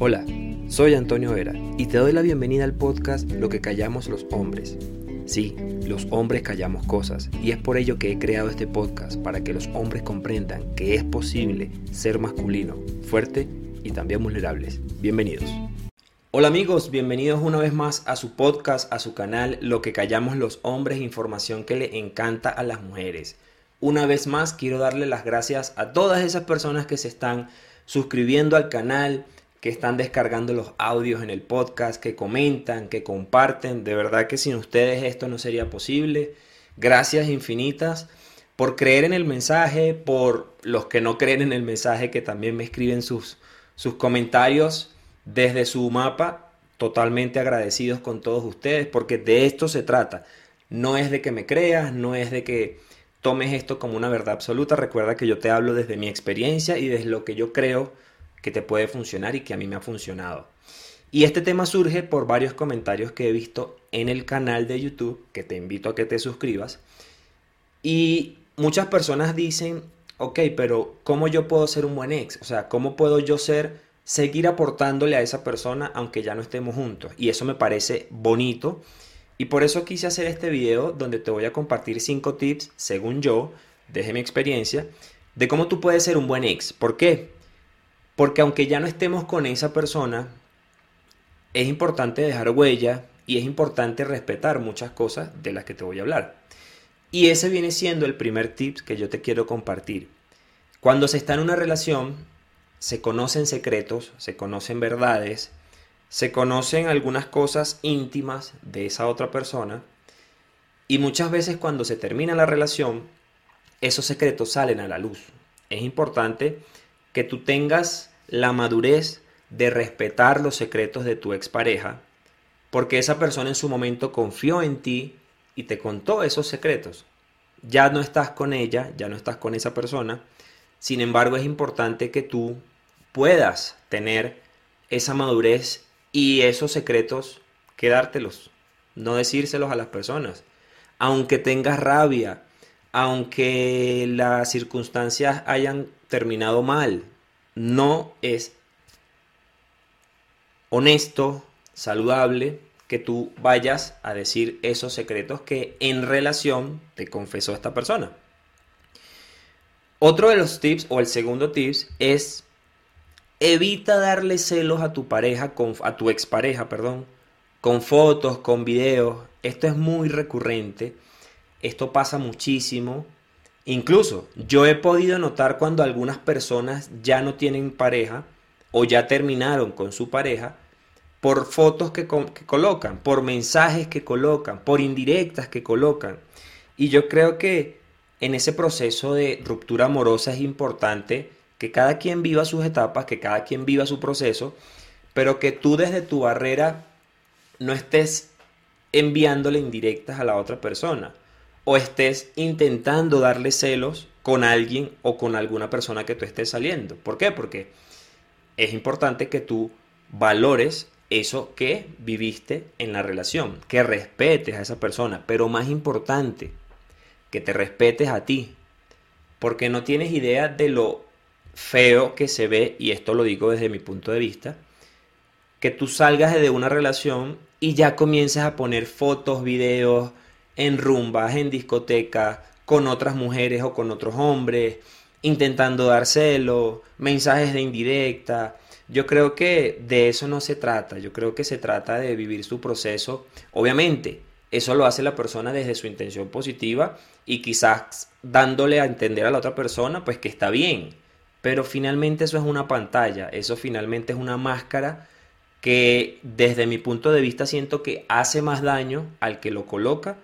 Hola, soy Antonio Vera y te doy la bienvenida al podcast Lo que callamos los hombres. Sí, los hombres callamos cosas y es por ello que he creado este podcast para que los hombres comprendan que es posible ser masculino, fuerte y también vulnerables. Bienvenidos. Hola amigos, bienvenidos una vez más a su podcast, a su canal Lo que callamos los hombres, información que le encanta a las mujeres. Una vez más quiero darle las gracias a todas esas personas que se están suscribiendo al canal, que están descargando los audios en el podcast, que comentan, que comparten. De verdad que sin ustedes esto no sería posible. Gracias infinitas por creer en el mensaje, por los que no creen en el mensaje, que también me escriben sus, sus comentarios desde su mapa. Totalmente agradecidos con todos ustedes, porque de esto se trata. No es de que me creas, no es de que tomes esto como una verdad absoluta. Recuerda que yo te hablo desde mi experiencia y desde lo que yo creo que te puede funcionar y que a mí me ha funcionado. Y este tema surge por varios comentarios que he visto en el canal de YouTube, que te invito a que te suscribas. Y muchas personas dicen, ok, pero ¿cómo yo puedo ser un buen ex? O sea, ¿cómo puedo yo ser, seguir aportándole a esa persona aunque ya no estemos juntos? Y eso me parece bonito. Y por eso quise hacer este video donde te voy a compartir cinco tips, según yo, desde mi experiencia, de cómo tú puedes ser un buen ex. ¿Por qué? Porque aunque ya no estemos con esa persona, es importante dejar huella y es importante respetar muchas cosas de las que te voy a hablar. Y ese viene siendo el primer tip que yo te quiero compartir. Cuando se está en una relación, se conocen secretos, se conocen verdades, se conocen algunas cosas íntimas de esa otra persona y muchas veces cuando se termina la relación, esos secretos salen a la luz. Es importante que tú tengas la madurez de respetar los secretos de tu expareja, porque esa persona en su momento confió en ti y te contó esos secretos. Ya no estás con ella, ya no estás con esa persona, sin embargo es importante que tú puedas tener esa madurez y esos secretos quedártelos, no decírselos a las personas. Aunque tengas rabia, aunque las circunstancias hayan terminado mal, no es honesto, saludable, que tú vayas a decir esos secretos que en relación te confesó esta persona. Otro de los tips o el segundo tips es evita darle celos a tu pareja, a tu expareja, perdón, con fotos, con videos. Esto es muy recurrente. Esto pasa muchísimo Incluso yo he podido notar cuando algunas personas ya no tienen pareja o ya terminaron con su pareja por fotos que, colocan, por mensajes que colocan, por indirectas que colocan. Y yo creo que en ese proceso de ruptura amorosa es importante que cada quien viva sus etapas, que cada quien viva su proceso, pero que tú desde tu barrera no estés enviándole indirectas a la otra persona o estés intentando darle celos con alguien o con alguna persona que tú estés saliendo. ¿Por qué? Porque es importante que tú valores eso que viviste en la relación, que respetes a esa persona, pero más importante, que te respetes a ti, porque no tienes idea de lo feo que se ve, y esto lo digo desde mi punto de vista, que tú salgas de una relación y ya comiences a poner fotos, videos, en rumbas, en discotecas, con otras mujeres o con otros hombres, intentando dar celo, mensajes de indirecta. Yo creo que de eso no se trata, yo creo que se trata de vivir su proceso. Obviamente, eso lo hace la persona desde su intención positiva y quizás dándole a entender a la otra persona pues que está bien. Pero finalmente eso es una pantalla, eso finalmente es una máscara que desde mi punto de vista siento que hace más daño al que lo coloca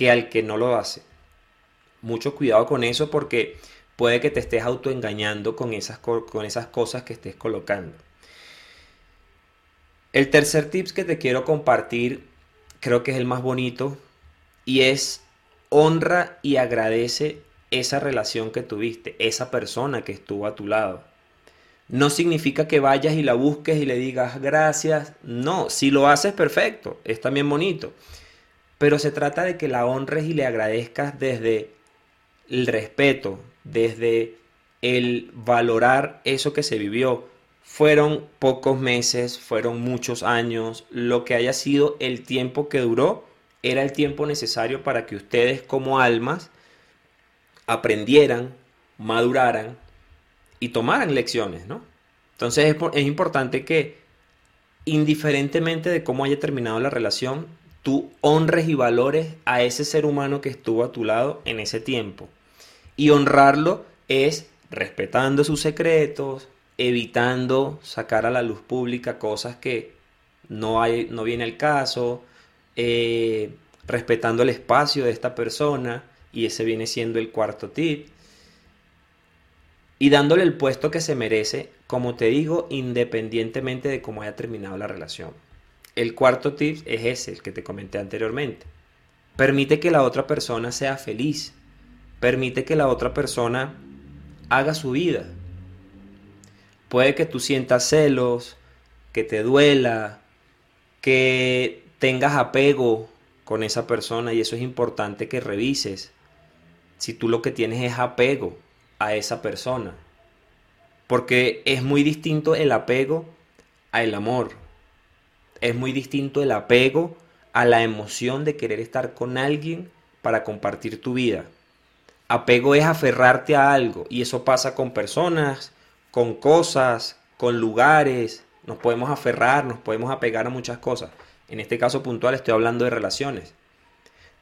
que al que no lo hace. Mucho cuidado con eso porque puede que te estés autoengañando con esas, con esas cosas que estés colocando. El tercer tips que te quiero compartir creo que es el más bonito y es honra y agradece esa relación que tuviste, esa persona que estuvo a tu lado. No significa que vayas y la busques y le digas gracias. No, si lo haces perfecto, es también bonito pero se trata de que la honres y le agradezcas desde el respeto, desde el valorar eso que se vivió, fueron pocos meses, fueron muchos años, lo que haya sido el tiempo que duró, era el tiempo necesario para que ustedes como almas aprendieran, maduraran y tomaran lecciones, ¿no? Entonces es, es importante que indiferentemente de cómo haya terminado la relación, tú honres y valores a ese ser humano que estuvo a tu lado en ese tiempo. Y honrarlo es respetando sus secretos, evitando sacar a la luz pública cosas que no, hay, no viene al caso, eh, respetando el espacio de esta persona, y ese viene siendo el cuarto tip, y dándole el puesto que se merece, como te digo, independientemente de cómo haya terminado la relación. El cuarto tip es ese, el que te comenté anteriormente. Permite que la otra persona sea feliz. Permite que la otra persona haga su vida. Puede que tú sientas celos, que te duela, que tengas apego con esa persona y eso es importante que revises. Si tú lo que tienes es apego a esa persona. Porque es muy distinto el apego al amor. Es muy distinto el apego a la emoción de querer estar con alguien para compartir tu vida. Apego es aferrarte a algo y eso pasa con personas, con cosas, con lugares, nos podemos aferrar, nos podemos apegar a muchas cosas. En este caso puntual estoy hablando de relaciones.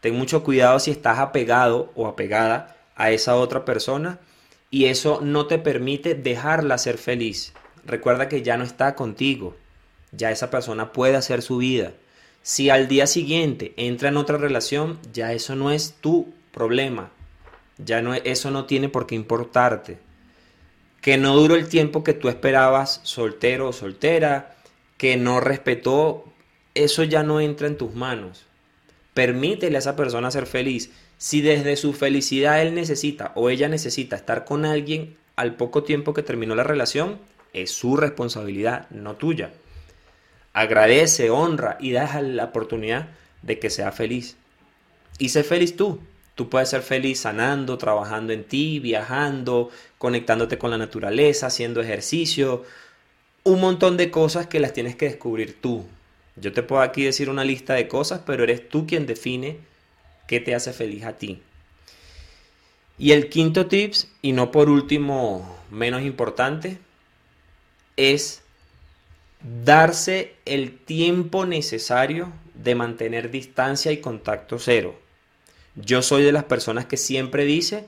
Ten mucho cuidado si estás apegado o apegada a esa otra persona y eso no te permite dejarla ser feliz. Recuerda que ya no está contigo, ya esa persona puede hacer su vida. Si al día siguiente entra en otra relación, ya eso no es tu problema. Ya no eso no tiene por qué importarte que no duró el tiempo que tú esperabas soltero o soltera, que no respetó, eso ya no entra en tus manos. Permítele a esa persona ser feliz. Si desde su felicidad él necesita o ella necesita estar con alguien al poco tiempo que terminó la relación, es su responsabilidad, no tuya. Agradece, honra y da la oportunidad de que sea feliz. Y sé feliz tú. Tú puedes ser feliz sanando, trabajando en ti, viajando, conectándote con la naturaleza, haciendo ejercicio, un montón de cosas que las tienes que descubrir tú. Yo te puedo aquí decir una lista de cosas, pero eres tú quien define qué te hace feliz a ti. Y el quinto tips, y no por último menos importante, es darse el tiempo necesario de mantener distancia y contacto cero. Yo soy de las personas que siempre dice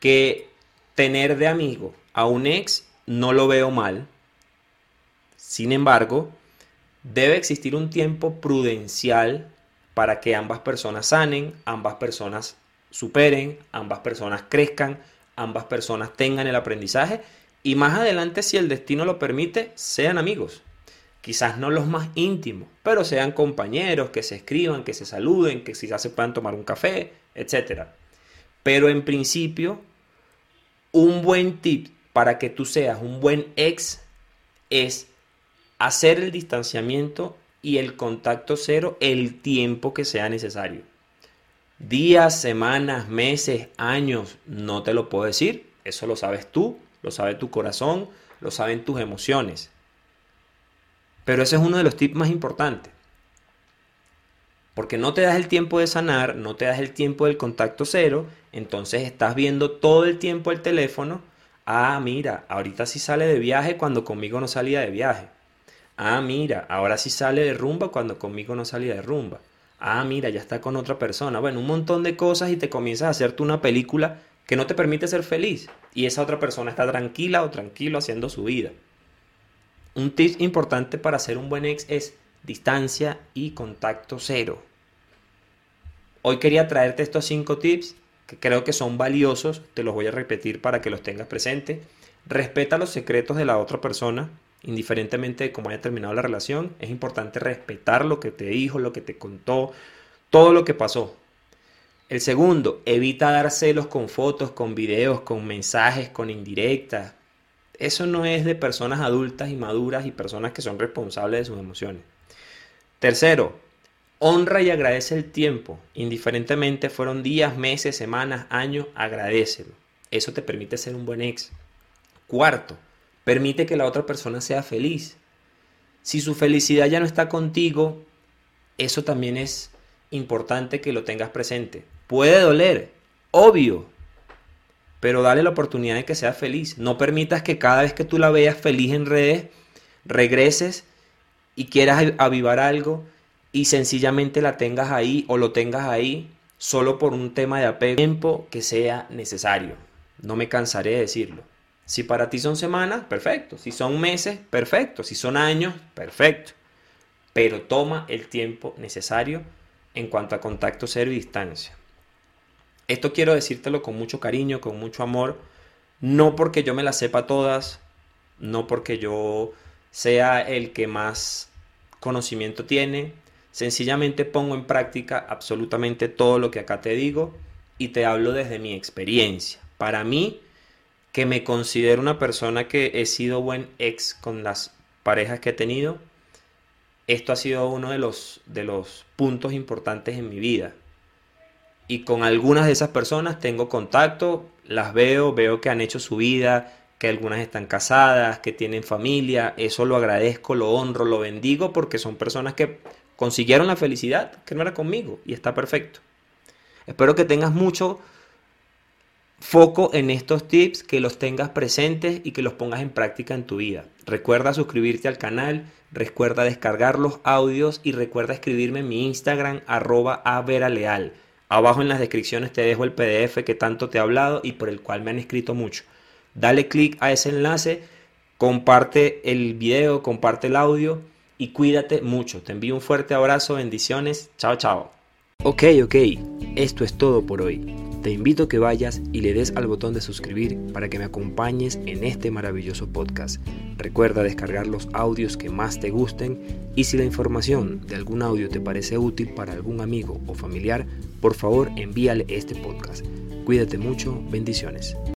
que tener de amigo a un ex no lo veo mal. Sin embargo, debe existir un tiempo prudencial para que ambas personas sanen, ambas personas superen, ambas personas crezcan, ambas personas tengan el aprendizaje y más adelante, si el destino lo permite, sean amigos quizás no los más íntimos, pero sean compañeros, que se escriban, que se saluden, que quizás se puedan tomar un café, etc. Pero en principio, un buen tip para que tú seas un buen ex es hacer el distanciamiento y el contacto cero el tiempo que sea necesario. Días, semanas, meses, años, no te lo puedo decir. Eso lo sabes tú, lo sabe tu corazón, lo saben tus emociones. Pero ese es uno de los tips más importantes. Porque no te das el tiempo de sanar, no te das el tiempo del contacto cero, entonces estás viendo todo el tiempo el teléfono. Ah, mira, ahorita sí sale de viaje cuando conmigo no salía de viaje. Ah, mira, ahora sí sale de rumba cuando conmigo no salía de rumba. Ah, mira, ya está con otra persona. Bueno, un montón de cosas y te comienzas a hacerte una película que no te permite ser feliz. Y esa otra persona está tranquila o tranquilo haciendo su vida. Un tip importante para ser un buen ex es distancia y contacto cero. Hoy quería traerte estos cinco tips que creo que son valiosos, te los voy a repetir para que los tengas presentes. Respeta los secretos de la otra persona, indiferentemente de cómo haya terminado la relación. Es importante respetar lo que te dijo, lo que te contó, todo lo que pasó. El segundo, evita dar celos con fotos, con videos, con mensajes, con indirectas, eso no es de personas adultas y maduras y personas que son responsables de sus emociones. Tercero, honra y agradece el tiempo. Indiferentemente fueron días, meses, semanas, años, agradecelo. Eso te permite ser un buen ex. Cuarto, Permite que la otra persona sea feliz. Si su felicidad ya no está contigo, eso también es importante que lo tengas presente. Puede doler, obvio, pero dale la oportunidad de que sea feliz. No permitas que cada vez que tú la veas feliz en redes, regreses y quieras avivar algo y sencillamente la tengas ahí o lo tengas ahí solo por un tema de apego, tiempo que sea necesario. No me cansaré de decirlo. Si para ti son semanas, perfecto. Si son meses, perfecto. Si son años, perfecto. Pero toma el tiempo necesario en cuanto a contacto cero y distancia. Esto quiero decírtelo con mucho cariño, con mucho amor, no porque yo me las sepa todas, no porque yo sea el que más conocimiento tiene, sencillamente pongo en práctica absolutamente todo lo que acá te digo y te hablo desde mi experiencia. Para mí, que me considero una persona que he sido buen ex con las parejas que he tenido, esto ha sido uno de los, de los puntos importantes en mi vida y con algunas de esas personas tengo contacto, las veo, veo que han hecho su vida, que algunas están casadas, que tienen familia, eso lo agradezco, lo honro, lo bendigo porque son personas que consiguieron la felicidad, que no era conmigo y está perfecto. Espero que tengas mucho foco en estos tips, que los tengas presentes y que los pongas en práctica en tu vida. Recuerda suscribirte al canal, recuerda descargar los audios y recuerda escribirme en mi Instagram arroba averaleal. Abajo en las descripciones te dejo el PDF que tanto te he hablado y por el cual me han escrito mucho. Dale clic a ese enlace, comparte el video, comparte el audio y cuídate mucho. Te envío un fuerte abrazo, bendiciones, chao chao. Ok, ok, esto es todo por hoy. Te invito a que vayas y le des al botón de suscribir para que me acompañes en este maravilloso podcast. Recuerda descargar los audios que más te gusten y si la información de algún audio te parece útil para algún amigo o familiar, por favor envíale este podcast. Cuídate mucho, bendiciones.